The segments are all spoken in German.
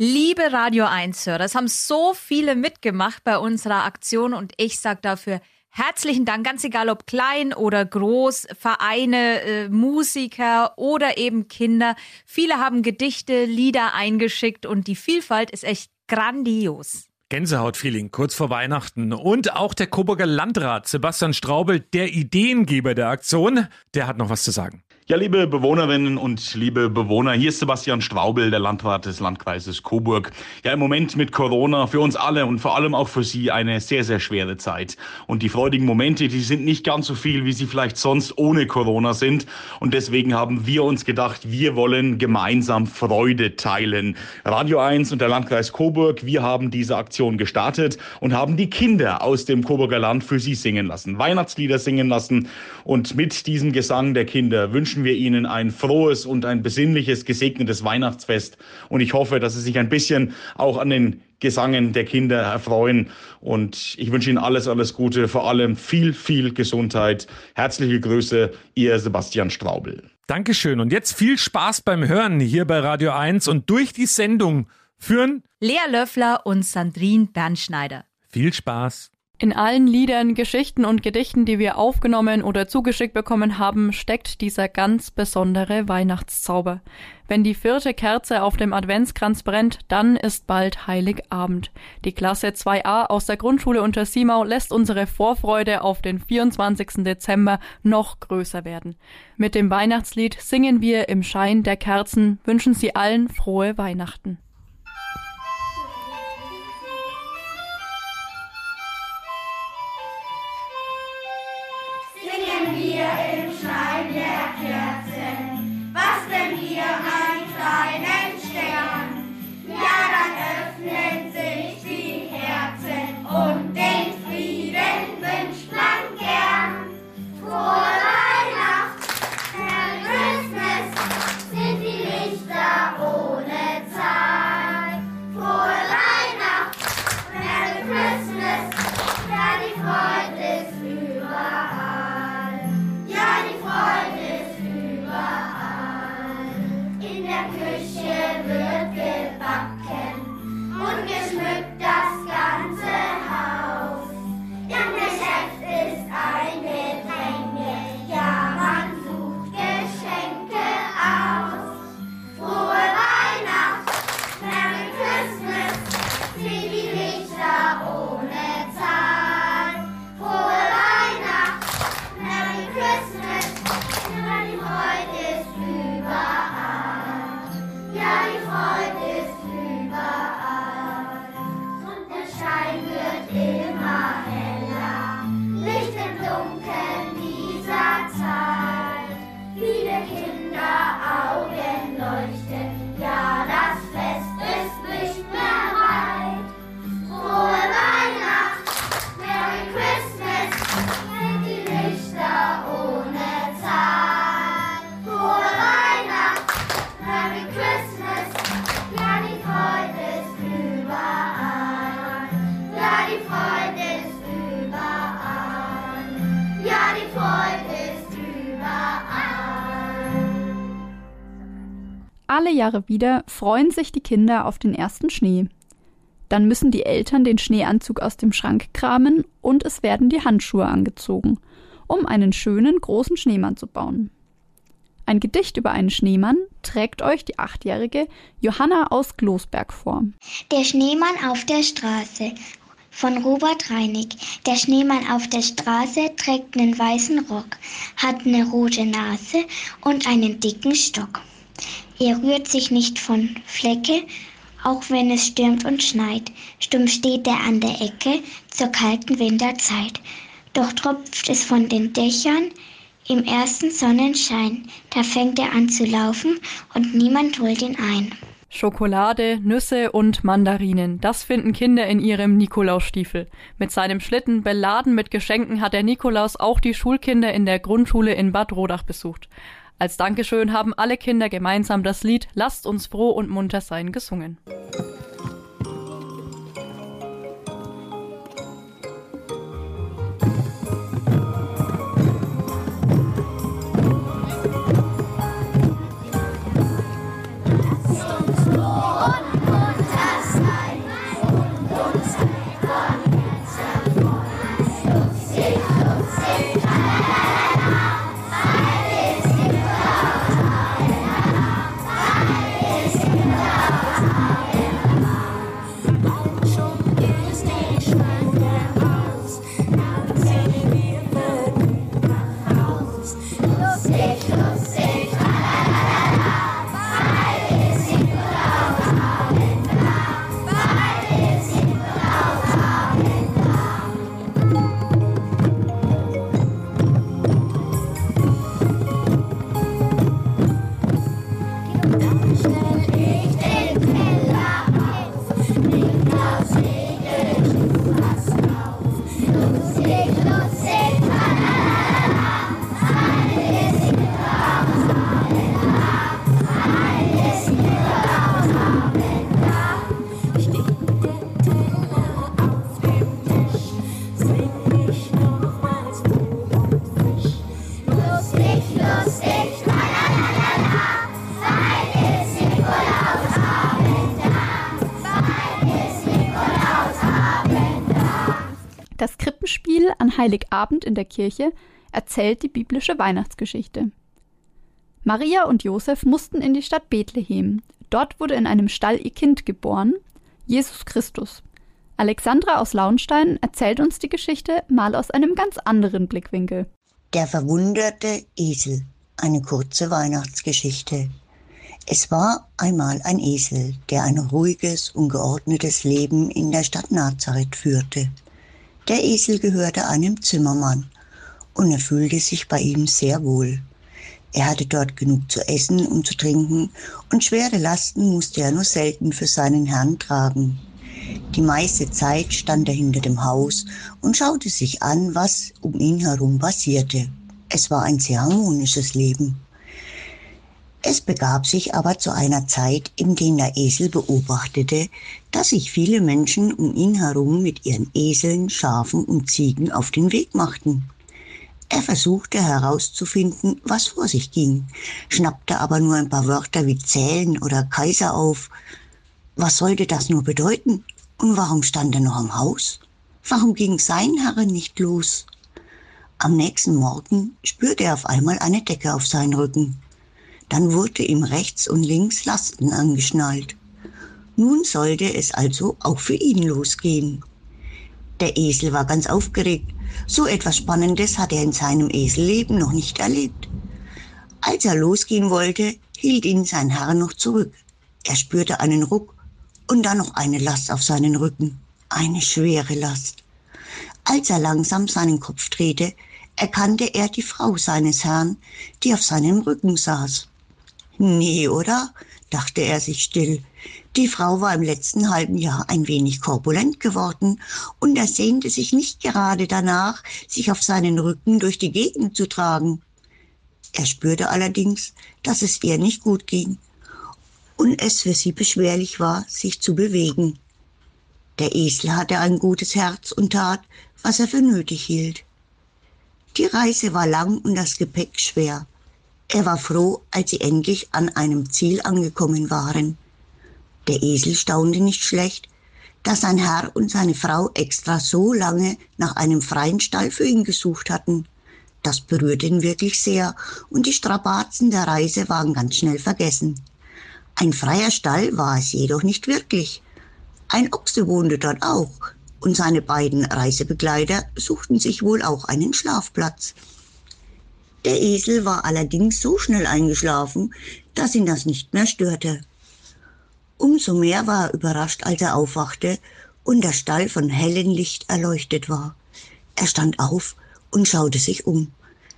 Liebe Radio 1-Hörer, es haben so viele mitgemacht bei unserer Aktion und ich sage dafür herzlichen Dank, ganz egal ob klein oder groß, Vereine, äh, Musiker oder eben Kinder. Viele haben Gedichte, Lieder eingeschickt und die Vielfalt ist echt grandios. Gänsehautfeeling kurz vor Weihnachten. Und auch der Coburger Landrat Sebastian Straubel, der Ideengeber der Aktion, der hat noch was zu sagen. Ja, liebe Bewohnerinnen und liebe Bewohner, hier ist Sebastian Straubel, der Landrat des Landkreises Coburg. Ja, im Moment mit Corona für uns alle und vor allem auch für Sie eine sehr, sehr schwere Zeit. Und die freudigen Momente, die sind nicht ganz so viel, wie sie vielleicht sonst ohne Corona sind. Und deswegen haben wir uns gedacht, wir wollen gemeinsam Freude teilen. Radio 1 und der Landkreis Coburg, wir haben diese Aktion gestartet und haben die Kinder aus dem Coburger Land für Sie singen lassen, Weihnachtslieder singen lassen. Und mit diesem Gesang der Kinder wünschen wünschen wir Ihnen ein frohes und ein besinnliches, gesegnetes Weihnachtsfest. Und ich hoffe, dass Sie sich ein bisschen auch an den Gesangen der Kinder erfreuen. Und ich wünsche Ihnen alles, alles Gute, vor allem viel, viel Gesundheit. Herzliche Grüße, Ihr Sebastian Straubel. Dankeschön. Und jetzt viel Spaß beim Hören hier bei Radio 1 und durch die Sendung führen Lea Löffler und Sandrine Bernschneider. Viel Spaß. In allen Liedern, Geschichten und Gedichten, die wir aufgenommen oder zugeschickt bekommen haben, steckt dieser ganz besondere Weihnachtszauber. Wenn die vierte Kerze auf dem Adventskranz brennt, dann ist bald Heiligabend. Die Klasse 2a aus der Grundschule unter Simau lässt unsere Vorfreude auf den 24. Dezember noch größer werden. Mit dem Weihnachtslied singen wir im Schein der Kerzen, wünschen Sie allen frohe Weihnachten. Alle Jahre wieder freuen sich die Kinder auf den ersten Schnee. Dann müssen die Eltern den Schneeanzug aus dem Schrank kramen und es werden die Handschuhe angezogen, um einen schönen großen Schneemann zu bauen. Ein Gedicht über einen Schneemann trägt euch die achtjährige Johanna aus Glosberg vor. Der Schneemann auf der Straße von Robert Reinig. Der Schneemann auf der Straße trägt einen weißen Rock, hat eine rote Nase und einen dicken Stock. Er rührt sich nicht von Flecke, auch wenn es stürmt und schneit. Stumm steht er an der Ecke zur kalten Winterzeit. Doch tropft es von den Dächern im ersten Sonnenschein. Da fängt er an zu laufen und niemand holt ihn ein. Schokolade, Nüsse und Mandarinen, das finden Kinder in ihrem Nikolausstiefel. Mit seinem Schlitten beladen mit Geschenken hat der Nikolaus auch die Schulkinder in der Grundschule in Bad Rodach besucht. Als Dankeschön haben alle Kinder gemeinsam das Lied Lasst uns froh und munter sein gesungen. Heiligabend in der Kirche erzählt die biblische Weihnachtsgeschichte. Maria und Josef mussten in die Stadt Bethlehem. Dort wurde in einem Stall ihr Kind geboren, Jesus Christus. Alexandra aus Launstein erzählt uns die Geschichte mal aus einem ganz anderen Blickwinkel. Der verwunderte Esel. Eine kurze Weihnachtsgeschichte. Es war einmal ein Esel, der ein ruhiges und geordnetes Leben in der Stadt Nazareth führte. Der Esel gehörte einem Zimmermann und er fühlte sich bei ihm sehr wohl. Er hatte dort genug zu essen und zu trinken und schwere Lasten musste er nur selten für seinen Herrn tragen. Die meiste Zeit stand er hinter dem Haus und schaute sich an, was um ihn herum passierte. Es war ein sehr harmonisches Leben. Es begab sich aber zu einer Zeit, in der der Esel beobachtete, dass sich viele Menschen um ihn herum mit ihren Eseln, Schafen und Ziegen auf den Weg machten. Er versuchte herauszufinden, was vor sich ging, schnappte aber nur ein paar Wörter wie Zählen oder Kaiser auf. Was sollte das nur bedeuten? Und warum stand er noch am Haus? Warum ging sein Herr nicht los? Am nächsten Morgen spürte er auf einmal eine Decke auf seinen Rücken. Dann wurde ihm rechts und links Lasten angeschnallt. Nun sollte es also auch für ihn losgehen. Der Esel war ganz aufgeregt. So etwas Spannendes hatte er in seinem Eselleben noch nicht erlebt. Als er losgehen wollte, hielt ihn sein Herr noch zurück. Er spürte einen Ruck und dann noch eine Last auf seinen Rücken, eine schwere Last. Als er langsam seinen Kopf drehte, erkannte er die Frau seines Herrn, die auf seinem Rücken saß. Nee, oder? dachte er sich still. Die Frau war im letzten halben Jahr ein wenig korpulent geworden und er sehnte sich nicht gerade danach, sich auf seinen Rücken durch die Gegend zu tragen. Er spürte allerdings, dass es ihr nicht gut ging und es für sie beschwerlich war, sich zu bewegen. Der Esel hatte ein gutes Herz und tat, was er für nötig hielt. Die Reise war lang und das Gepäck schwer. Er war froh, als sie endlich an einem Ziel angekommen waren. Der Esel staunte nicht schlecht, dass sein Herr und seine Frau extra so lange nach einem freien Stall für ihn gesucht hatten. Das berührte ihn wirklich sehr, und die Strapazen der Reise waren ganz schnell vergessen. Ein freier Stall war es jedoch nicht wirklich. Ein Ochse wohnte dort auch, und seine beiden Reisebegleiter suchten sich wohl auch einen Schlafplatz. Der Esel war allerdings so schnell eingeschlafen, dass ihn das nicht mehr störte. Umso mehr war er überrascht, als er aufwachte und der Stall von hellem Licht erleuchtet war. Er stand auf und schaute sich um.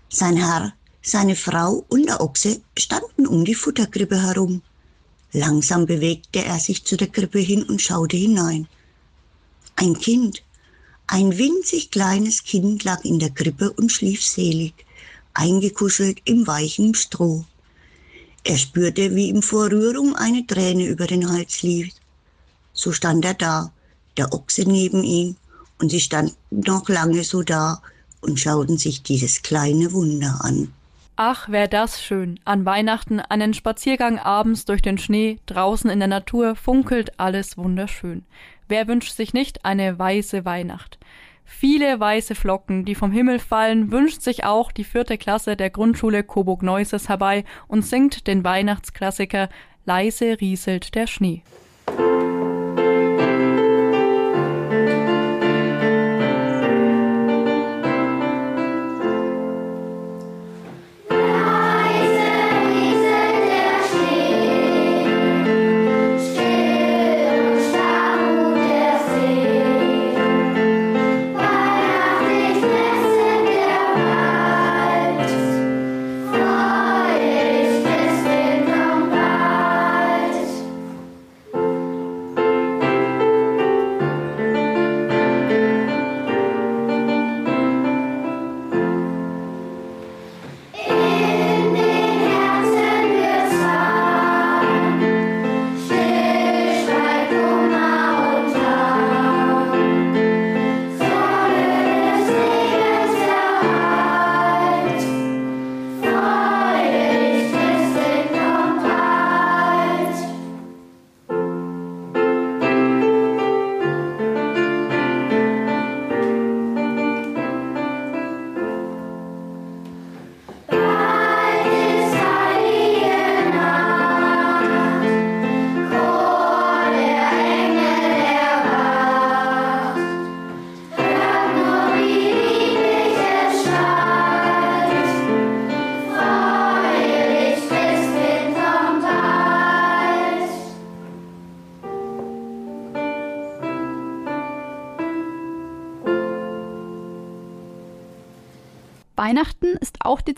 Sein Herr, seine Frau und der Ochse standen um die Futterkrippe herum. Langsam bewegte er sich zu der Krippe hin und schaute hinein. Ein Kind, ein winzig kleines Kind lag in der Krippe und schlief selig, eingekuschelt im weichen Stroh. Er spürte, wie ihm vor Rührung eine Träne über den Hals lief. So stand er da, der Ochse neben ihm, und sie standen noch lange so da und schauten sich dieses kleine Wunder an. Ach, wär das schön. An Weihnachten einen Spaziergang abends durch den Schnee, draußen in der Natur funkelt alles wunderschön. Wer wünscht sich nicht eine weiße Weihnacht? Viele weiße Flocken, die vom Himmel fallen, wünscht sich auch die vierte Klasse der Grundschule Coburg-Neusses herbei und singt den Weihnachtsklassiker Leise rieselt der Schnee.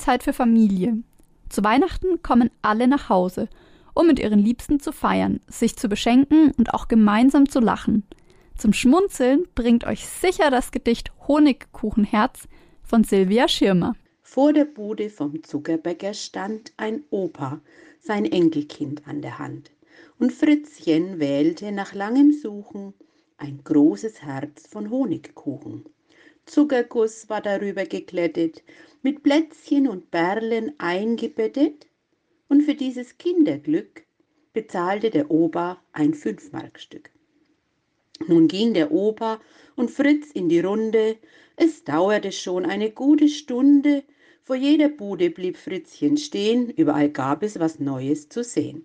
Zeit für Familie. Zu Weihnachten kommen alle nach Hause, um mit ihren Liebsten zu feiern, sich zu beschenken und auch gemeinsam zu lachen. Zum Schmunzeln bringt euch sicher das Gedicht Honigkuchenherz von Silvia Schirmer. Vor der Bude vom Zuckerbäcker stand ein Opa, sein Enkelkind an der Hand. Und Fritzchen wählte nach langem Suchen ein großes Herz von Honigkuchen. Zuckerguss war darüber geglättet, mit Plätzchen und Perlen eingebettet, und für dieses Kinderglück bezahlte der Opa ein Fünfmarkstück. Nun ging der Opa und Fritz in die Runde, es dauerte schon eine gute Stunde, vor jeder Bude blieb Fritzchen stehen, überall gab es was Neues zu sehen.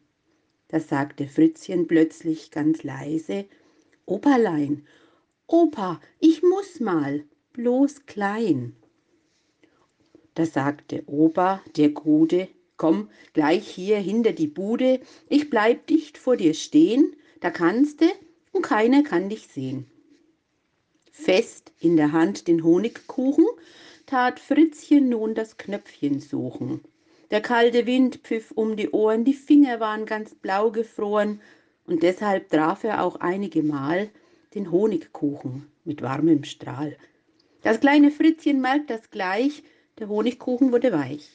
Da sagte Fritzchen plötzlich ganz leise, Operlein, Opa, ich muss mal, bloß klein. Da sagte Opa, der Gute, komm gleich hier hinter die Bude, ich bleib dicht vor dir stehen, da kannst du und keiner kann dich sehen. Fest in der Hand den Honigkuchen, tat Fritzchen nun das Knöpfchen suchen. Der kalte Wind pfiff um die Ohren, die Finger waren ganz blau gefroren, und deshalb traf er auch einige Mal den Honigkuchen mit warmem Strahl. Das kleine Fritzchen merkt das gleich, der Honigkuchen wurde weich.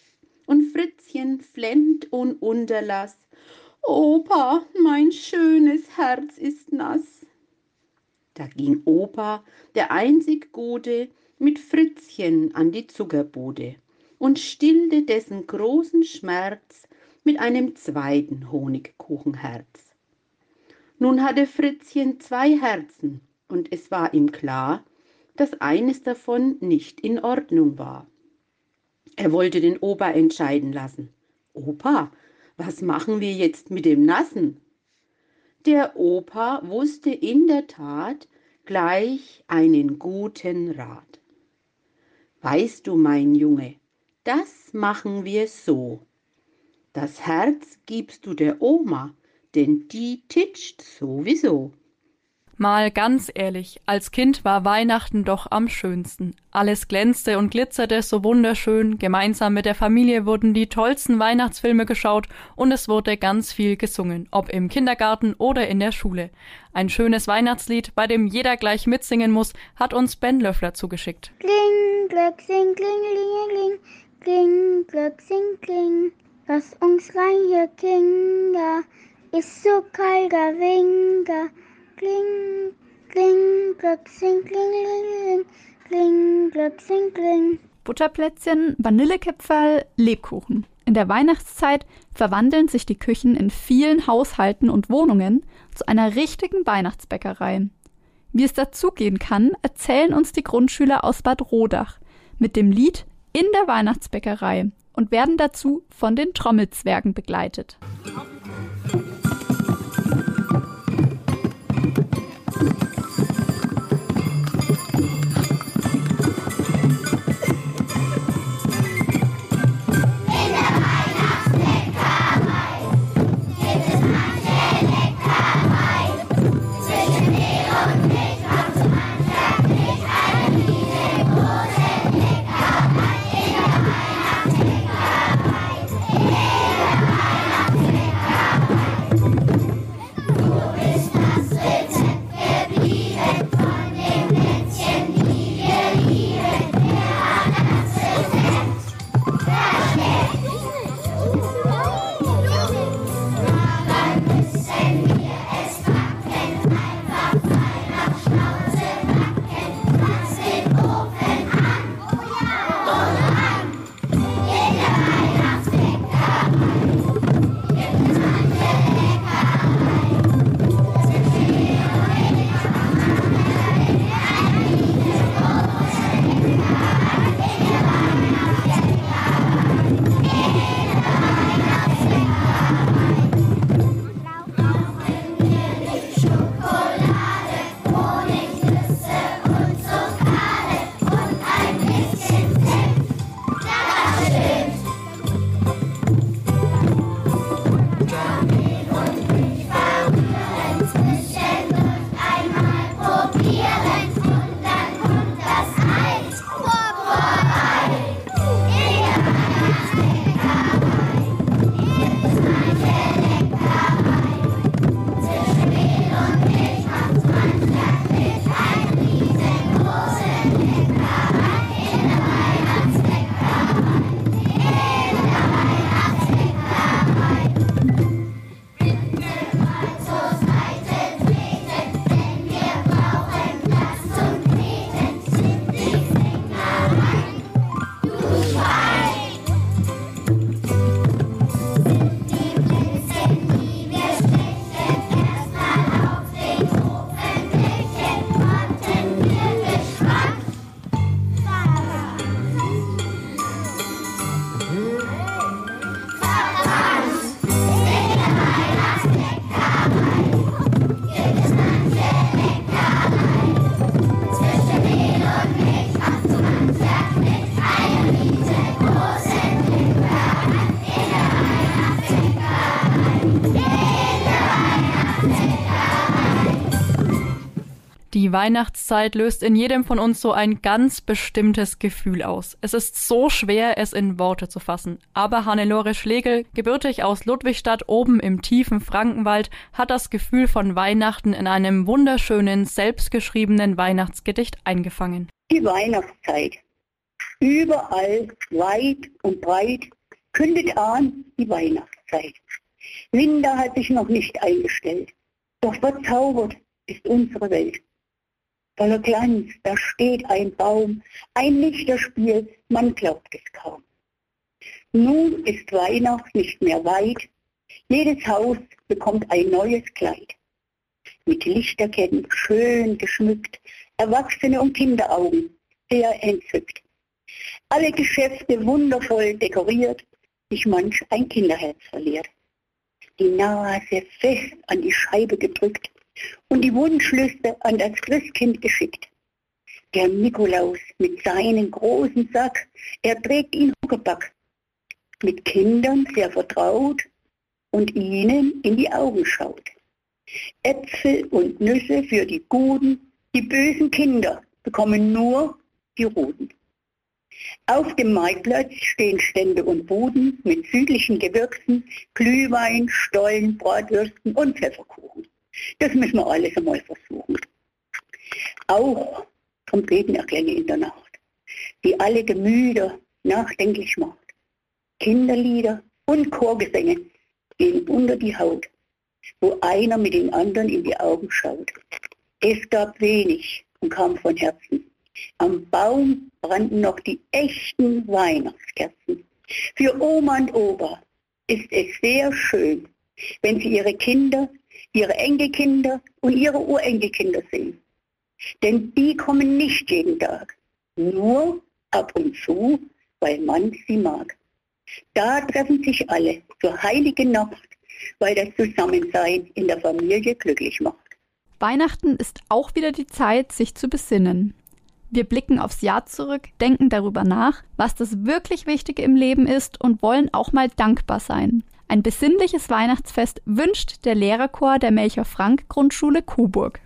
Und Fritzchen flennt und Unterlass. Opa, mein schönes Herz ist nass. Da ging Opa, der einzig Gute, mit Fritzchen an die Zuckerbude und stillte dessen großen Schmerz mit einem zweiten Honigkuchenherz. Nun hatte Fritzchen zwei Herzen, und es war ihm klar, dass eines davon nicht in Ordnung war. Er wollte den Opa entscheiden lassen. Opa, was machen wir jetzt mit dem Nassen? Der Opa wusste in der Tat gleich einen guten Rat. Weißt du, mein Junge, das machen wir so. Das Herz gibst du der Oma, denn die titscht sowieso. Mal ganz ehrlich, als Kind war Weihnachten doch am schönsten. Alles glänzte und glitzerte so wunderschön, gemeinsam mit der Familie wurden die tollsten Weihnachtsfilme geschaut und es wurde ganz viel gesungen, ob im Kindergarten oder in der Schule. Ein schönes Weihnachtslied, bei dem jeder gleich mitsingen muss, hat uns Ben Löffler zugeschickt. Kling, Glöck, sing, kling, kling, Glöck, sing, kling. Was uns reihe Kinder ist so kalter Winter. Kling, kling, Glöck, sing, kling, kling, Glöck, sing, kling. Butterplätzchen, Vanillekipferl, Lebkuchen. In der Weihnachtszeit verwandeln sich die Küchen in vielen Haushalten und Wohnungen zu einer richtigen Weihnachtsbäckerei. Wie es dazugehen kann, erzählen uns die Grundschüler aus Bad Rodach mit dem Lied In der Weihnachtsbäckerei und werden dazu von den Trommelzwergen begleitet. Weihnachtszeit löst in jedem von uns so ein ganz bestimmtes Gefühl aus. Es ist so schwer, es in Worte zu fassen. Aber Hannelore Schlegel, gebürtig aus Ludwigstadt oben im tiefen Frankenwald, hat das Gefühl von Weihnachten in einem wunderschönen, selbstgeschriebenen Weihnachtsgedicht eingefangen. Die Weihnachtszeit. Überall, weit und breit, kündet an die Weihnachtszeit. Winter hat sich noch nicht eingestellt. Doch verzaubert ist unsere Welt voller Glanz, da steht ein Baum, ein Lichterspiel, man glaubt es kaum. Nun ist Weihnacht nicht mehr weit, jedes Haus bekommt ein neues Kleid. Mit Lichterketten schön geschmückt, Erwachsene und Kinderaugen sehr entzückt. Alle Geschäfte wundervoll dekoriert, sich manch ein Kinderherz verliert. Die Nase fest an die Scheibe gedrückt, und die Wunschliste an das Christkind geschickt. Der Nikolaus mit seinem großen Sack, er trägt ihn Huckepack, mit Kindern sehr vertraut und ihnen in die Augen schaut. Äpfel und Nüsse für die Guten, die bösen Kinder bekommen nur die Roten. Auf dem Marktplatz stehen Stände und Buden mit südlichen Gewürzen, Glühwein, Stollen, Bratwürsten und Pfefferkuchen. Das müssen wir alles einmal versuchen. Auch Trompetenerklänge in der Nacht, die alle Gemüter nachdenklich macht. Kinderlieder und Chorgesänge gehen unter die Haut, wo einer mit den anderen in die Augen schaut. Es gab wenig und kam von Herzen. Am Baum brannten noch die echten Weihnachtskerzen. Für Oma und Opa ist es sehr schön, wenn sie ihre Kinder ihre Enkelkinder und ihre Urenkelkinder sehen. Denn die kommen nicht jeden Tag, nur ab und zu, weil man sie mag. Da treffen sich alle zur heiligen Nacht, weil das Zusammensein in der Familie glücklich macht. Weihnachten ist auch wieder die Zeit, sich zu besinnen. Wir blicken aufs Jahr zurück, denken darüber nach, was das wirklich Wichtige im Leben ist und wollen auch mal dankbar sein. Ein besinnliches Weihnachtsfest wünscht der Lehrerchor der Melcher Frank Grundschule Coburg.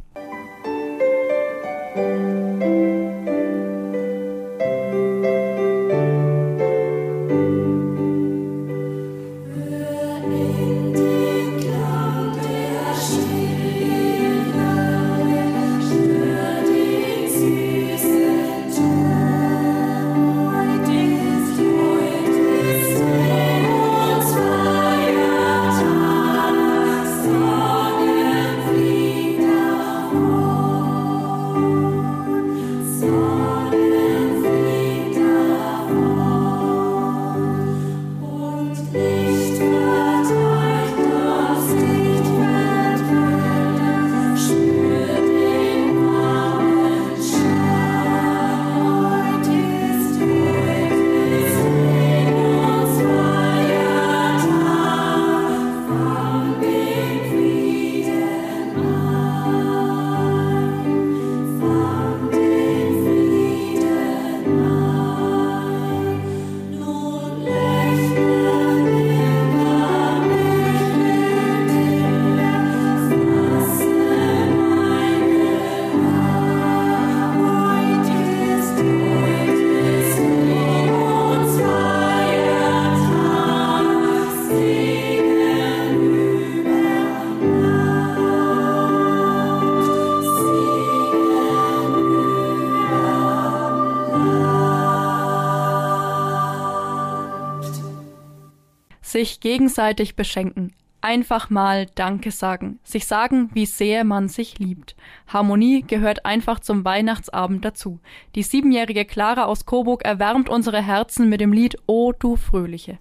Sich gegenseitig beschenken, einfach mal Danke sagen, sich sagen, wie sehr man sich liebt. Harmonie gehört einfach zum Weihnachtsabend dazu. Die siebenjährige Clara aus Coburg erwärmt unsere Herzen mit dem Lied O du Fröhliche.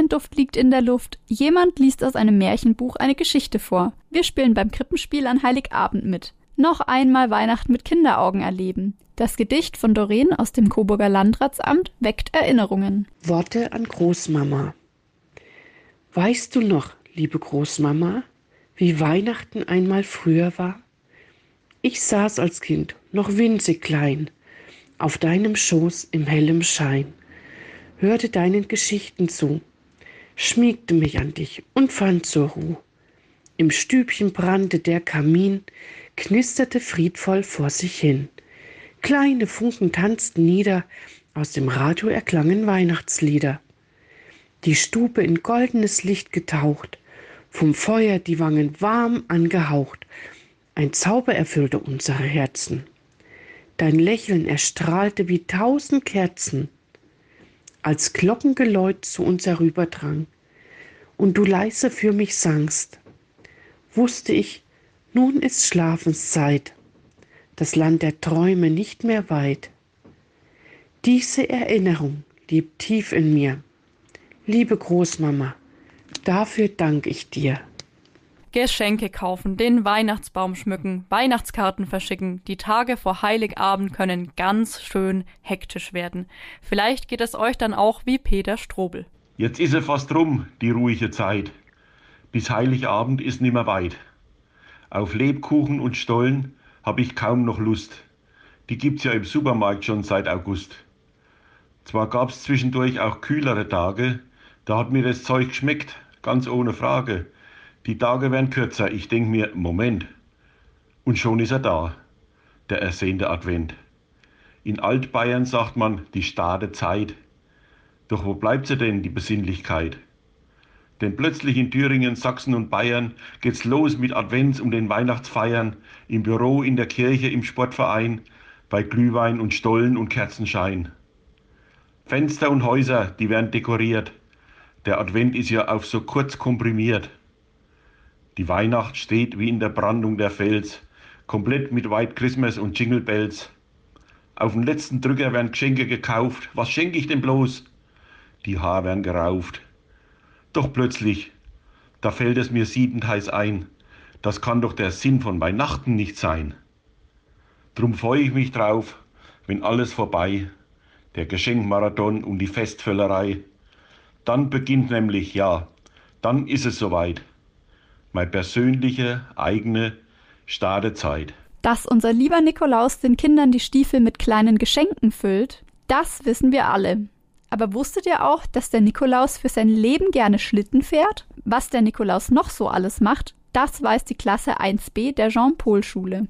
Plätzchenduft liegt in der Luft. Jemand liest aus einem Märchenbuch eine Geschichte vor. Wir spielen beim Krippenspiel an Heiligabend mit. Noch einmal Weihnachten mit Kinderaugen erleben. Das Gedicht von Doreen aus dem Coburger Landratsamt weckt Erinnerungen. Worte an Großmama. Weißt du noch, liebe Großmama, wie Weihnachten einmal früher war? Ich saß als Kind, noch winzig klein, auf deinem Schoß im hellem Schein, hörte deinen Geschichten zu, schmiegte mich an dich und fand zur Ruh. Im Stübchen brannte der Kamin, knisterte friedvoll vor sich hin. Kleine Funken tanzten nieder, aus dem Radio erklangen Weihnachtslieder. Die Stube in goldenes Licht getaucht, vom Feuer die Wangen warm angehaucht, ein Zauber erfüllte unsere Herzen. Dein Lächeln erstrahlte wie tausend Kerzen, als Glockengeläut zu uns herüberdrang, und du leise für mich sangst, wusste ich, nun ist Schlafenszeit, das Land der Träume nicht mehr weit. Diese Erinnerung lebt tief in mir. Liebe Großmama, dafür dank ich dir. Geschenke kaufen, den Weihnachtsbaum schmücken, Weihnachtskarten verschicken. Die Tage vor Heiligabend können ganz schön hektisch werden. Vielleicht geht es euch dann auch wie Peter Strobel. Jetzt ist er fast rum, die ruhige Zeit. Bis Heiligabend ist nimmer weit. Auf Lebkuchen und Stollen hab ich kaum noch Lust. Die gibt's ja im Supermarkt schon seit August. Zwar gab's zwischendurch auch kühlere Tage, da hat mir das Zeug geschmeckt, ganz ohne Frage. Die Tage werden kürzer. Ich denke mir, Moment. Und schon ist er da, der ersehnte Advent. In Altbayern sagt man die starre Zeit. Doch wo bleibt sie denn, die Besinnlichkeit? Denn plötzlich in Thüringen, Sachsen und Bayern geht's los mit Advents und den Weihnachtsfeiern, im Büro, in der Kirche, im Sportverein, bei Glühwein und Stollen und Kerzenschein. Fenster und Häuser, die werden dekoriert. Der Advent ist ja auf so kurz komprimiert. Die Weihnacht steht wie in der Brandung der Fels, komplett mit White Christmas und Jingle Bells. Auf den letzten Drücker werden Geschenke gekauft. Was schenke ich denn bloß? Die Haare werden gerauft. Doch plötzlich, da fällt es mir siedend heiß ein, das kann doch der Sinn von Weihnachten nicht sein. Drum freue ich mich drauf, wenn alles vorbei, der Geschenkmarathon und die Festvöllerei. Dann beginnt nämlich, ja, dann ist es soweit meine persönliche, eigene Stadezeit. Dass unser lieber Nikolaus den Kindern die Stiefel mit kleinen Geschenken füllt, das wissen wir alle. Aber wusstet ihr auch, dass der Nikolaus für sein Leben gerne Schlitten fährt? Was der Nikolaus noch so alles macht, das weiß die Klasse 1b der Jean-Paul-Schule.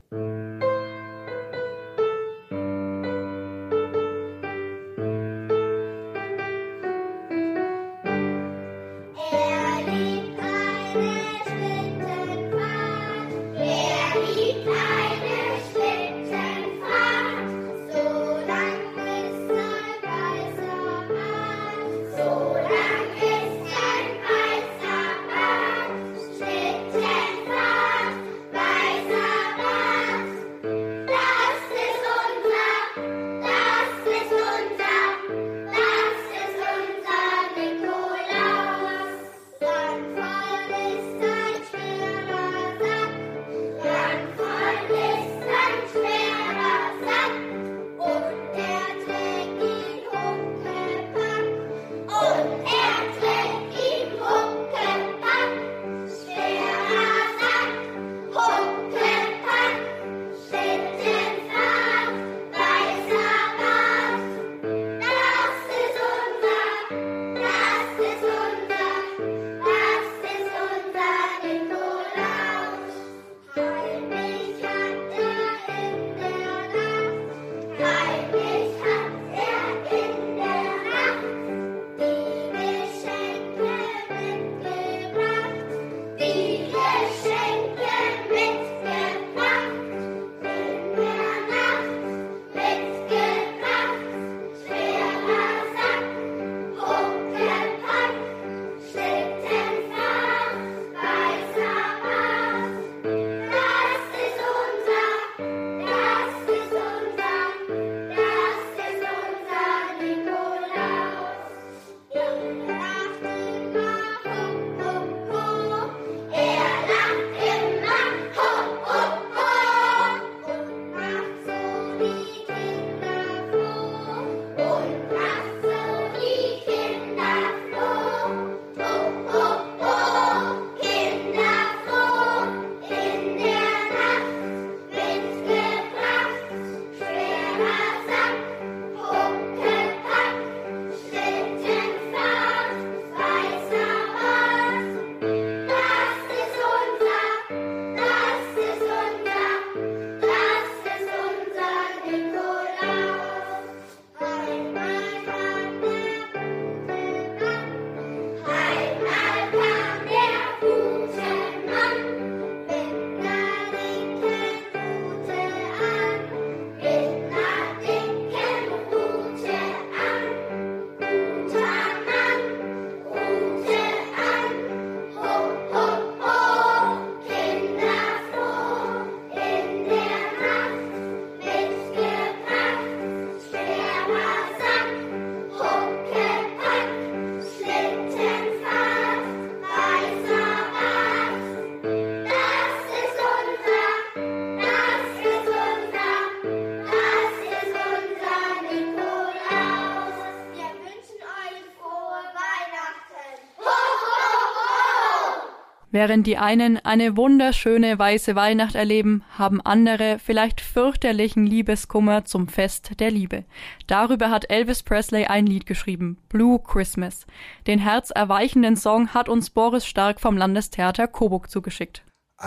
Während die einen eine wunderschöne weiße Weihnacht erleben, haben andere vielleicht fürchterlichen Liebeskummer zum Fest der Liebe. Darüber hat Elvis Presley ein Lied geschrieben, Blue Christmas. Den herzerweichenden Song hat uns Boris Stark vom Landestheater Coburg zugeschickt. I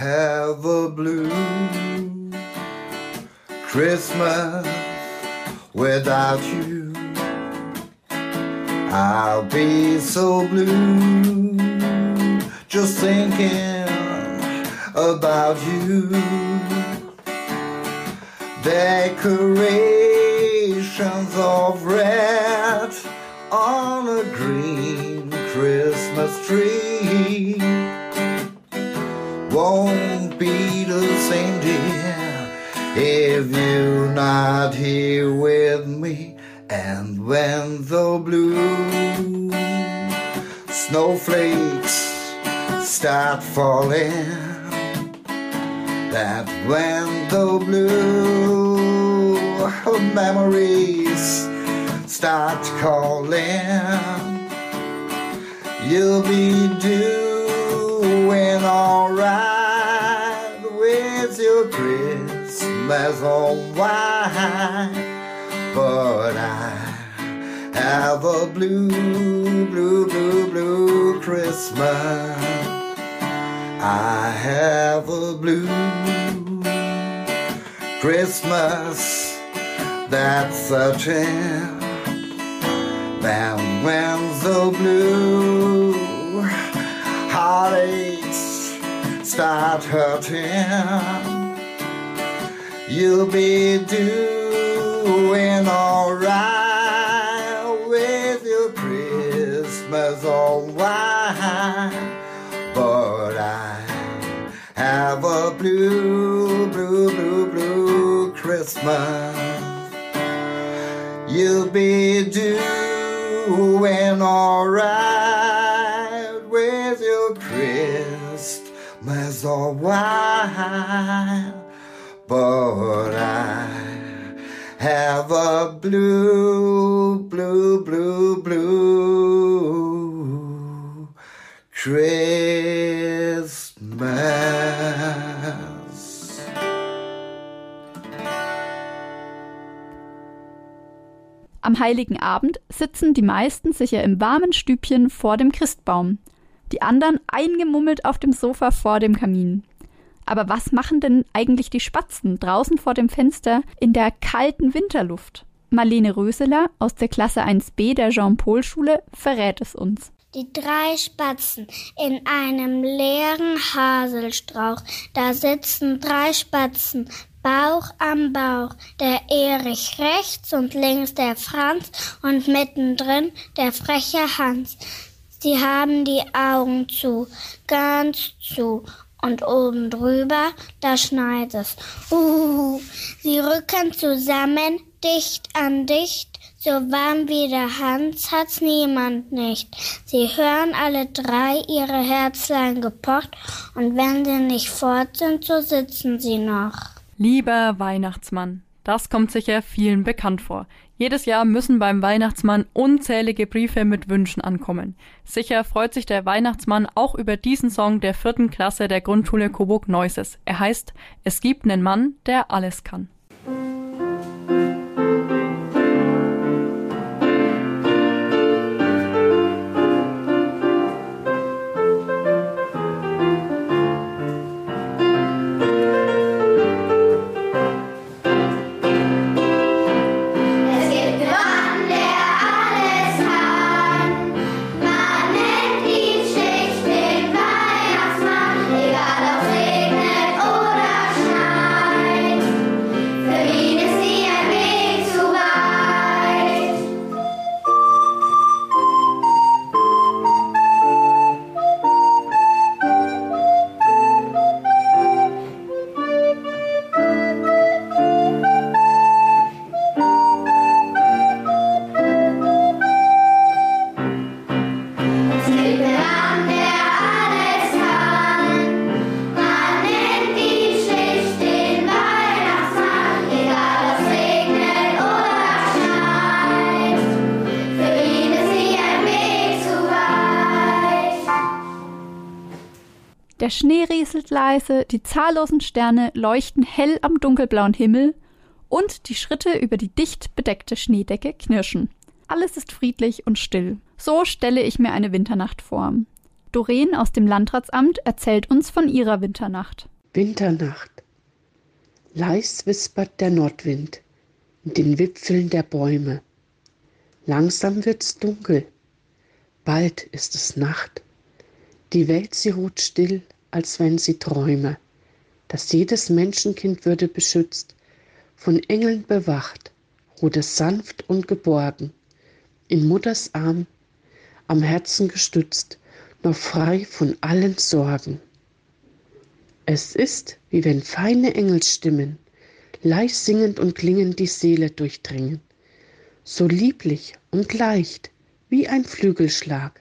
have a blue Christmas without you. I'll be so blue just thinking about you. Decorations of red on a green Christmas tree won't be the same, dear, if you're not here with me. And when the blue snowflakes start falling. That when the blue memories start calling, you'll be doing alright with your Christmas on wine. But I have a blue, blue, blue, blue Christmas. I have a blue Christmas that's a certain. that when the blue heartaches start hurting, you'll be doing alright have a blue, blue, blue, blue Christmas. You'll be doing alright with your Christmas all while. But I have a blue, blue, blue, blue Christmas. Am heiligen Abend sitzen die meisten sicher im warmen Stübchen vor dem Christbaum, die anderen eingemummelt auf dem Sofa vor dem Kamin. Aber was machen denn eigentlich die Spatzen draußen vor dem Fenster in der kalten Winterluft? Marlene Röseler aus der Klasse 1b der Jean-Paul-Schule verrät es uns. Die drei Spatzen in einem leeren Haselstrauch. Da sitzen drei Spatzen, Bauch am Bauch. Der Erich rechts und links der Franz und mittendrin der freche Hans. Sie haben die Augen zu, ganz zu. Und oben drüber, da schneit es. Uh, sie rücken zusammen, dicht an dicht. So warm wie der Hans hat's niemand nicht. Sie hören alle drei ihre Herzlein gepocht und wenn sie nicht fort sind, so sitzen sie noch. Lieber Weihnachtsmann, das kommt sicher vielen bekannt vor. Jedes Jahr müssen beim Weihnachtsmann unzählige Briefe mit Wünschen ankommen. Sicher freut sich der Weihnachtsmann auch über diesen Song der vierten Klasse der Grundschule Coburg Neuses. Er heißt Es gibt einen Mann, der alles kann. Rieselt leise, die zahllosen Sterne leuchten hell am dunkelblauen Himmel und die Schritte über die dicht bedeckte Schneedecke knirschen. Alles ist friedlich und still. So stelle ich mir eine Winternacht vor. Doreen aus dem Landratsamt erzählt uns von ihrer Winternacht. Winternacht. Leis wispert der Nordwind in den Wipfeln der Bäume. Langsam wird's dunkel. Bald ist es Nacht. Die Welt, sie ruht still, als wenn sie träume, dass jedes Menschenkind würde beschützt, von Engeln bewacht, ruht es sanft und geborgen, in Mutters Arm, am Herzen gestützt, noch frei von allen Sorgen. Es ist, wie wenn feine Engelsstimmen, leicht singend und klingend die Seele durchdringen, so lieblich und leicht wie ein Flügelschlag,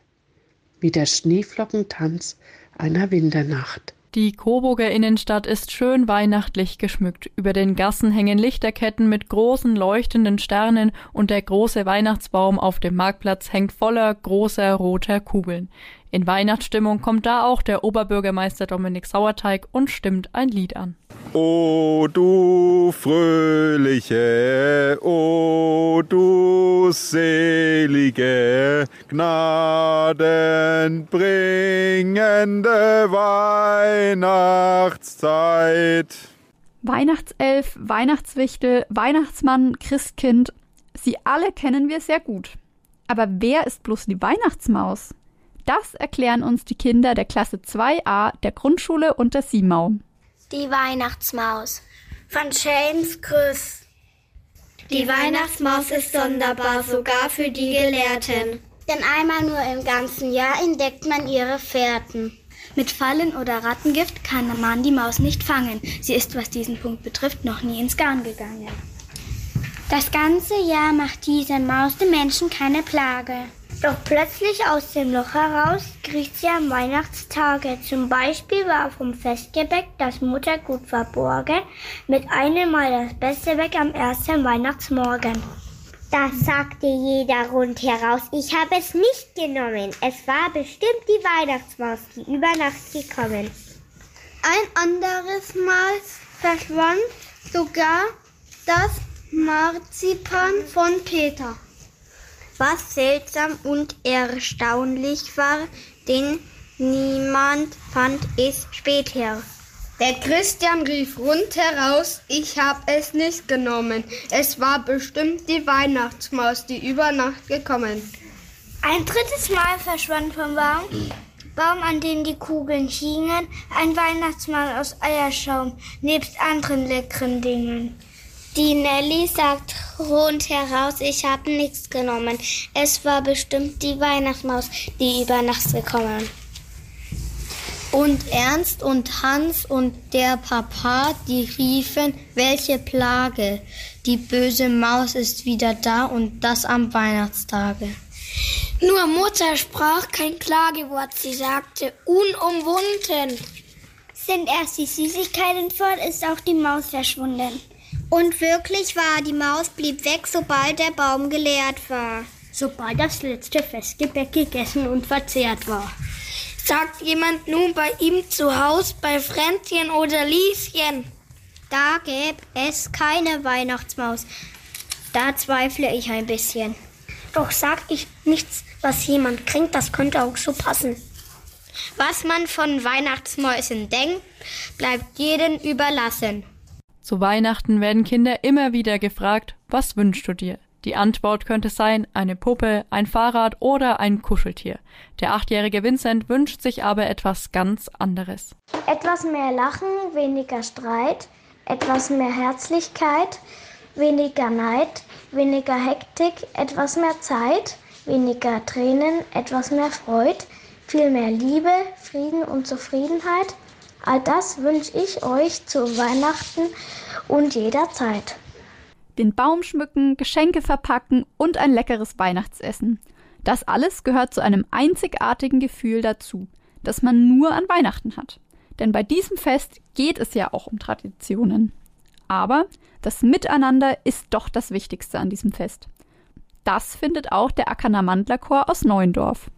wie der Schneeflockentanz einer Winternacht. Die Coburger Innenstadt ist schön weihnachtlich geschmückt. Über den Gassen hängen Lichterketten mit großen leuchtenden Sternen und der große Weihnachtsbaum auf dem Marktplatz hängt voller großer roter Kugeln. In Weihnachtsstimmung kommt da auch der Oberbürgermeister Dominik Sauerteig und stimmt ein Lied an. O du fröhliche, o du selige, gnadenbringende Weihnachtszeit. Weihnachtself, Weihnachtswichtel, Weihnachtsmann, Christkind, sie alle kennen wir sehr gut. Aber wer ist bloß die Weihnachtsmaus? Das erklären uns die Kinder der Klasse 2a der Grundschule unter Siemau. Die Weihnachtsmaus von James Krüss. Die Weihnachtsmaus ist sonderbar, sogar für die Gelehrten. Denn einmal nur im ganzen Jahr entdeckt man ihre Fährten. Mit Fallen oder Rattengift kann man die Maus nicht fangen. Sie ist, was diesen Punkt betrifft, noch nie ins Garn gegangen. Das ganze Jahr macht diese Maus den Menschen keine Plage. Doch plötzlich aus dem Loch heraus kriecht sie am Weihnachtstage. Zum Beispiel war vom Festgebäck das Muttergut verborgen, mit einem Mal das Beste weg am ersten Weihnachtsmorgen. Das sagte jeder rundheraus. Ich habe es nicht genommen. Es war bestimmt die Weihnachtsmaus, die über Nacht gekommen. Ein anderes Mal verschwand sogar das Marzipan von Peter. Was seltsam und erstaunlich war, denn niemand fand es später. Der Christian rief rundheraus, ich hab es nicht genommen. Es war bestimmt die Weihnachtsmaus, die über Nacht gekommen. Ein drittes Mal verschwand vom Baum, Baum, an dem die Kugeln hingen, ein Weihnachtsmann aus Eierschaum, nebst anderen leckeren Dingen. Die Nelly sagt rundheraus, ich habe nichts genommen. Es war bestimmt die Weihnachtsmaus, die über Nacht gekommen. Und Ernst und Hans und der Papa, die riefen, welche Plage. Die böse Maus ist wieder da und das am Weihnachtstage. Nur Mutter sprach kein Klagewort, sie sagte unumwunden. Sind erst die Süßigkeiten fort, ist auch die Maus verschwunden. Und wirklich war, die Maus blieb weg, sobald der Baum geleert war. Sobald das letzte Festgebäck gegessen und verzehrt war. Sagt jemand nun bei ihm zu Haus, bei Fränzchen oder Lieschen? Da gäb es keine Weihnachtsmaus. Da zweifle ich ein bisschen. Doch sag ich nichts, was jemand kränkt, das könnte auch so passen. Was man von Weihnachtsmäusen denkt, bleibt jedem überlassen. Zu Weihnachten werden Kinder immer wieder gefragt, was wünschst du dir? Die Antwort könnte sein, eine Puppe, ein Fahrrad oder ein Kuscheltier. Der achtjährige Vincent wünscht sich aber etwas ganz anderes. Etwas mehr Lachen, weniger Streit, etwas mehr Herzlichkeit, weniger Neid, weniger Hektik, etwas mehr Zeit, weniger Tränen, etwas mehr Freud, viel mehr Liebe, Frieden und Zufriedenheit, All das wünsche ich euch zu Weihnachten und jederzeit. Den Baum schmücken, Geschenke verpacken und ein leckeres Weihnachtsessen. Das alles gehört zu einem einzigartigen Gefühl dazu, das man nur an Weihnachten hat. Denn bei diesem Fest geht es ja auch um Traditionen. Aber das Miteinander ist doch das Wichtigste an diesem Fest. Das findet auch der Ackerner Mandlerchor aus Neuendorf.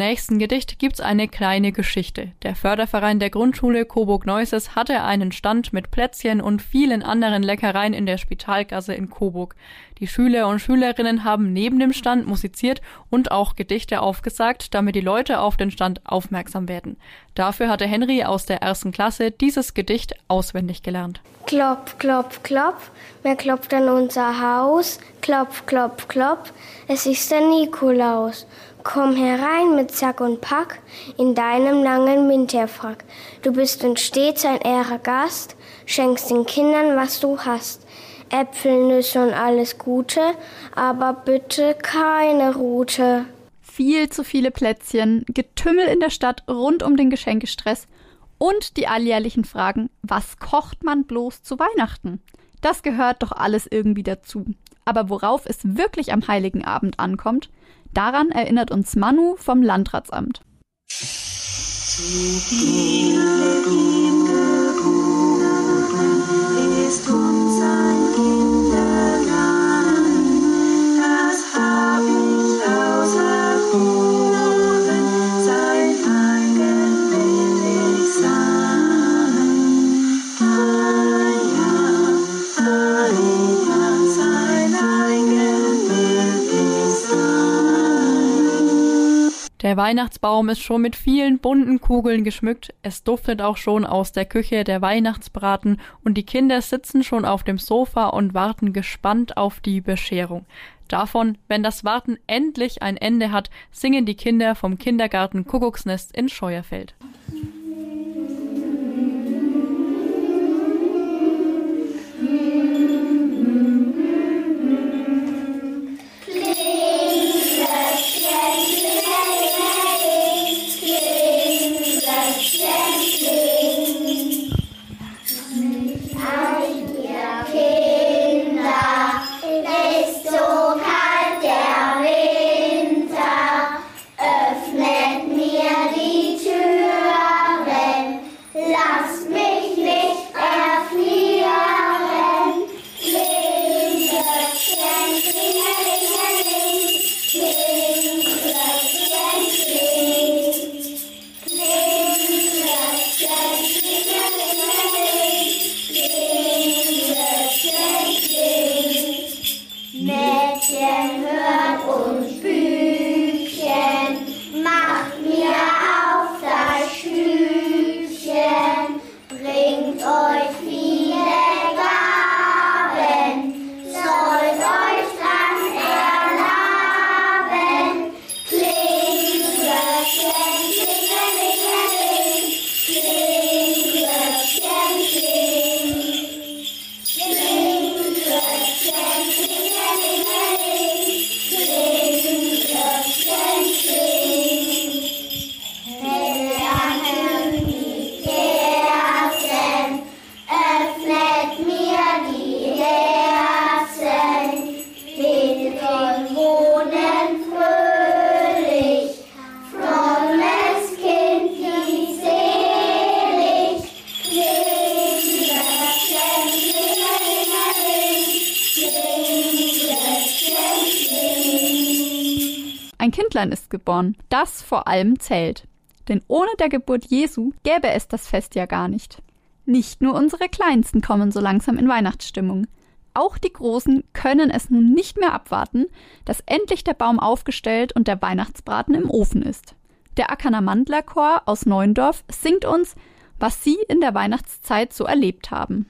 Nächsten Gedicht gibt's eine kleine Geschichte. Der Förderverein der Grundschule Coburg-Neuses hatte einen Stand mit Plätzchen und vielen anderen Leckereien in der Spitalgasse in Coburg. Die Schüler und Schülerinnen haben neben dem Stand musiziert und auch Gedichte aufgesagt, damit die Leute auf den Stand aufmerksam werden. Dafür hatte Henry aus der ersten Klasse dieses Gedicht auswendig gelernt. Klopf, klopf, klopf, wer klopft an unser Haus? Klopf, klopf, klopf, es ist der Nikolaus. Komm herein mit Sack und Pack in deinem langen Winterfrack. Du bist uns stets ein ehrer Gast, schenkst den Kindern, was du hast. Äpfel, Nüsse und alles Gute, aber bitte keine Rute. Viel zu viele Plätzchen, Getümmel in der Stadt rund um den Geschenkestress und die alljährlichen Fragen, was kocht man bloß zu Weihnachten? Das gehört doch alles irgendwie dazu. Aber worauf es wirklich am heiligen Abend ankommt, daran erinnert uns Manu vom Landratsamt. Ist Der Weihnachtsbaum ist schon mit vielen bunten Kugeln geschmückt, es duftet auch schon aus der Küche der Weihnachtsbraten und die Kinder sitzen schon auf dem Sofa und warten gespannt auf die Bescherung. Davon, wenn das Warten endlich ein Ende hat, singen die Kinder vom Kindergarten Kuckucksnest in Scheuerfeld. Ein Kindlein ist geboren, das vor allem zählt. Denn ohne der Geburt Jesu gäbe es das Fest ja gar nicht. Nicht nur unsere Kleinsten kommen so langsam in Weihnachtsstimmung. Auch die Großen können es nun nicht mehr abwarten, dass endlich der Baum aufgestellt und der Weihnachtsbraten im Ofen ist. Der Ackerner Mandlerchor aus Neuendorf singt uns, was sie in der Weihnachtszeit so erlebt haben.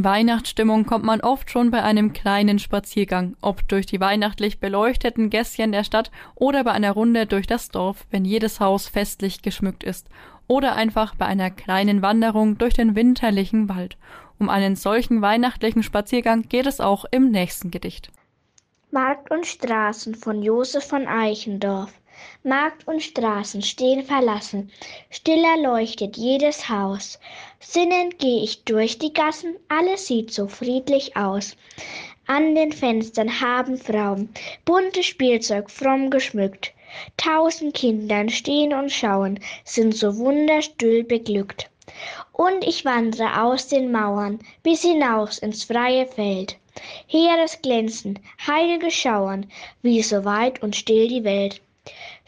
In Weihnachtsstimmung kommt man oft schon bei einem kleinen Spaziergang, ob durch die weihnachtlich beleuchteten Gässchen der Stadt oder bei einer Runde durch das Dorf, wenn jedes Haus festlich geschmückt ist, oder einfach bei einer kleinen Wanderung durch den winterlichen Wald. Um einen solchen weihnachtlichen Spaziergang geht es auch im nächsten Gedicht. Markt und Straßen von Josef von Eichendorff. Markt und Straßen stehen verlassen, still erleuchtet jedes Haus. Sinnend geh ich durch die Gassen, alles sieht so friedlich aus. An den Fenstern haben Frauen buntes Spielzeug fromm geschmückt. Tausend Kindern stehen und schauen, sind so wunderstill beglückt. Und ich wandre aus den Mauern bis hinaus ins freie Feld. Heeres Glänzen, heilige Schauern, wie so weit und still die Welt.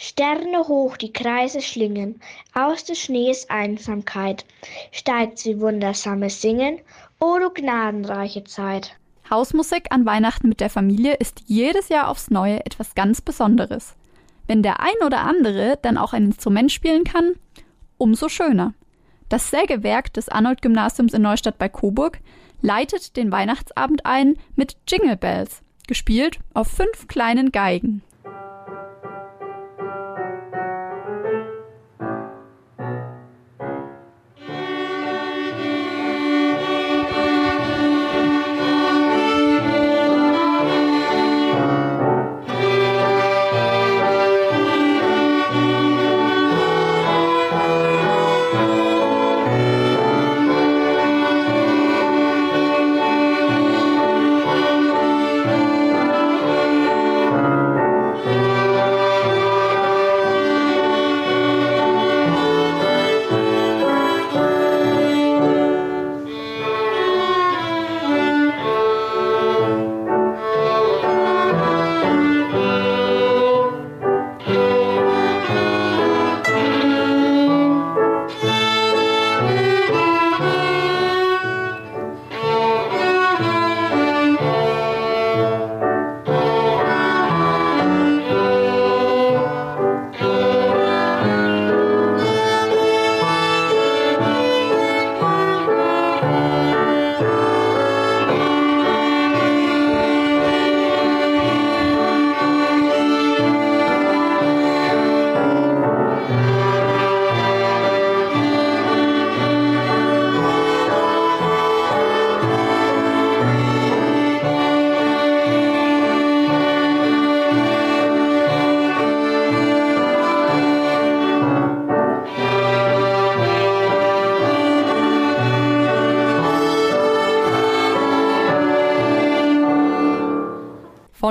Sterne hoch die Kreise schlingen, aus des Schnees Einsamkeit steigt sie wundersames Singen, o du gnadenreiche Zeit. Hausmusik an Weihnachten mit der Familie ist jedes Jahr aufs Neue etwas ganz Besonderes. Wenn der ein oder andere dann auch ein Instrument spielen kann, umso schöner. Das Sägewerk des Arnold-Gymnasiums in Neustadt bei Coburg leitet den Weihnachtsabend ein mit Jingle Bells, gespielt auf fünf kleinen Geigen.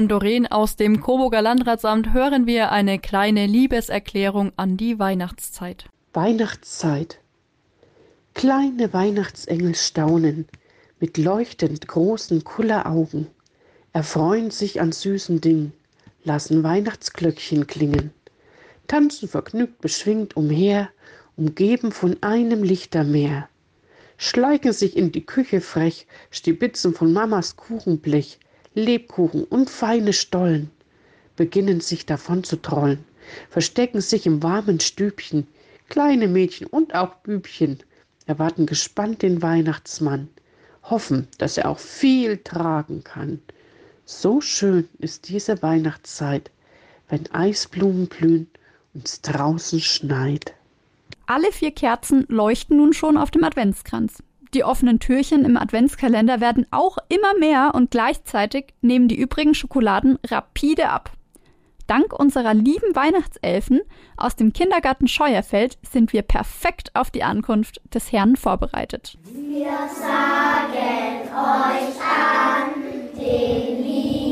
Von Doreen aus dem Coburger Landratsamt hören wir eine kleine Liebeserklärung an die Weihnachtszeit. Weihnachtszeit. Kleine Weihnachtsengel staunen mit leuchtend großen Kulleraugen, erfreuen sich an süßen Dingen, lassen Weihnachtsglöckchen klingen, tanzen vergnügt beschwingt umher, umgeben von einem Lichtermeer, schleichen sich in die Küche frech, stibitzen von Mamas Kuchenblech, Lebkuchen und feine Stollen, beginnen sich davon zu trollen, verstecken sich im warmen Stübchen, kleine Mädchen und auch Bübchen erwarten gespannt den Weihnachtsmann, hoffen, dass er auch viel tragen kann. So schön ist diese Weihnachtszeit, wenn Eisblumen blühen und es draußen schneit. Alle vier Kerzen leuchten nun schon auf dem Adventskranz. Die offenen Türchen im Adventskalender werden auch immer mehr und gleichzeitig nehmen die übrigen Schokoladen rapide ab. Dank unserer lieben Weihnachtselfen aus dem Kindergarten Scheuerfeld sind wir perfekt auf die Ankunft des Herrn vorbereitet. Wir sagen euch an den lieben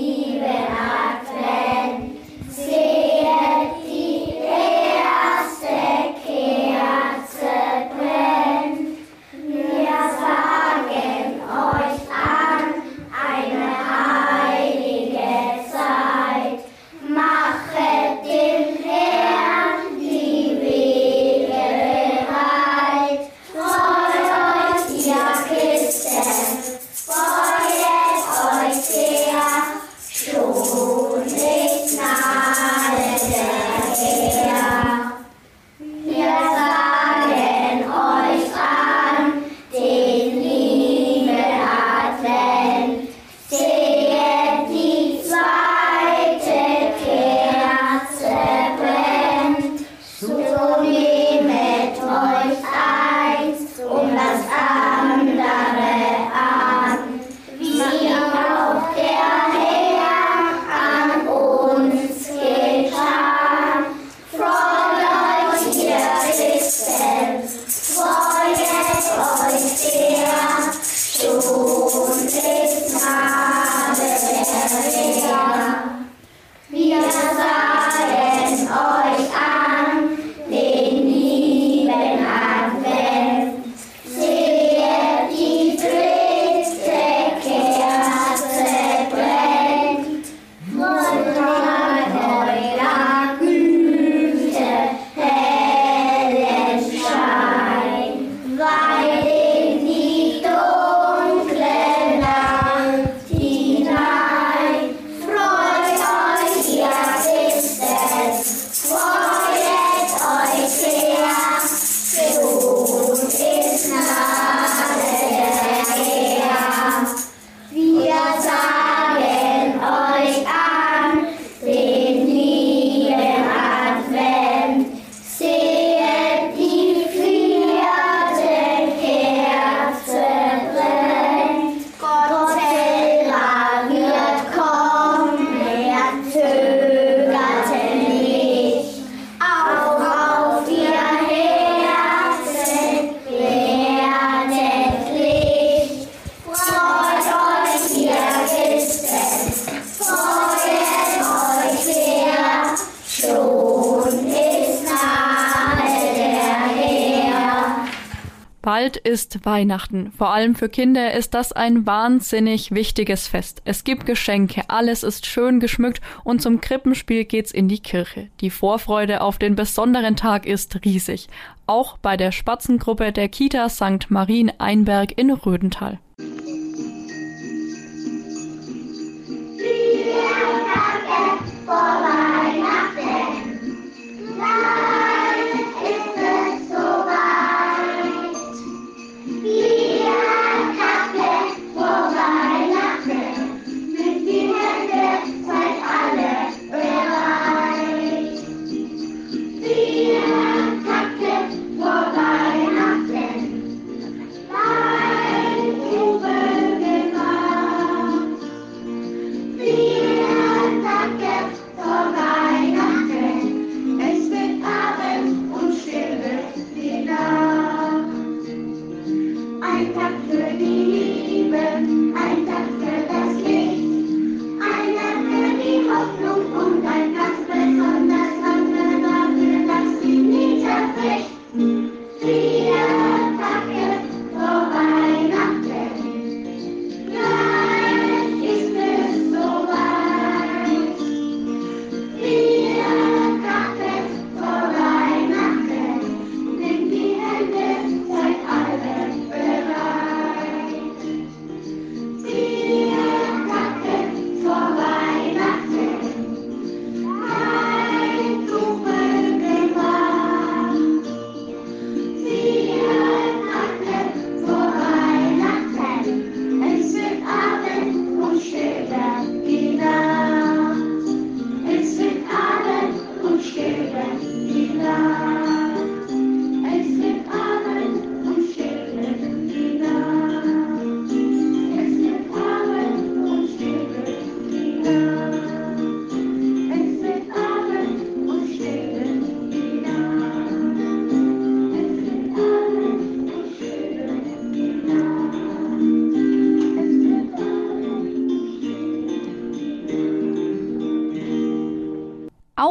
Weihnachten. Vor allem für Kinder ist das ein wahnsinnig wichtiges Fest. Es gibt Geschenke, alles ist schön geschmückt und zum Krippenspiel geht's in die Kirche. Die Vorfreude auf den besonderen Tag ist riesig. Auch bei der Spatzengruppe der Kita St. Marien Einberg in Rödental.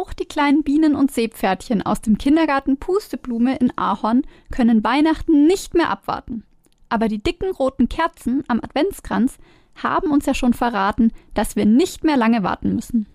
Auch die kleinen Bienen und Seepferdchen aus dem Kindergarten Pusteblume in Ahorn können Weihnachten nicht mehr abwarten. Aber die dicken roten Kerzen am Adventskranz haben uns ja schon verraten, dass wir nicht mehr lange warten müssen.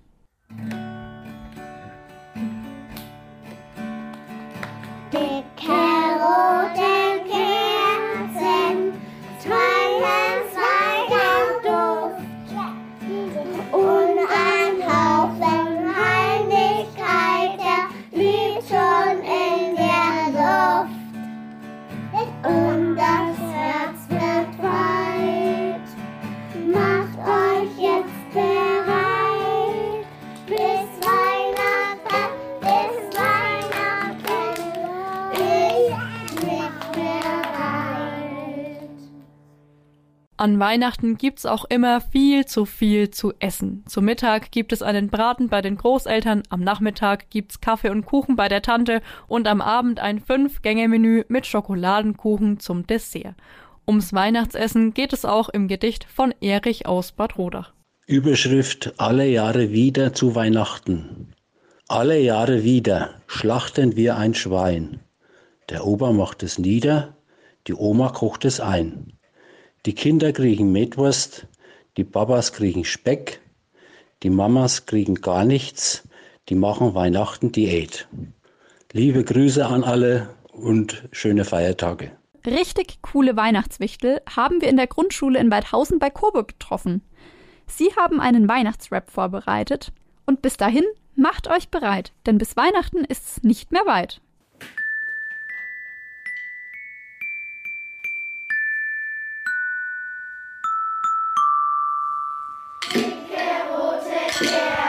An Weihnachten gibt's auch immer viel zu viel zu essen. Zum Mittag gibt es einen Braten bei den Großeltern, am Nachmittag gibt's Kaffee und Kuchen bei der Tante und am Abend ein Fünf-Gänge-Menü mit Schokoladenkuchen zum Dessert. Ums Weihnachtsessen geht es auch im Gedicht von Erich aus Bad Rodach. Überschrift Alle Jahre wieder zu Weihnachten. Alle Jahre wieder schlachten wir ein Schwein. Der Opa macht es nieder, die Oma kocht es ein. Die Kinder kriegen Metwurst, die Babas kriegen Speck, die Mamas kriegen gar nichts, die machen Weihnachten Diät. Liebe Grüße an alle und schöne Feiertage. Richtig coole Weihnachtswichtel haben wir in der Grundschule in Waldhausen bei Coburg getroffen. Sie haben einen Weihnachtsrap vorbereitet und bis dahin macht euch bereit, denn bis Weihnachten ist's nicht mehr weit. Rote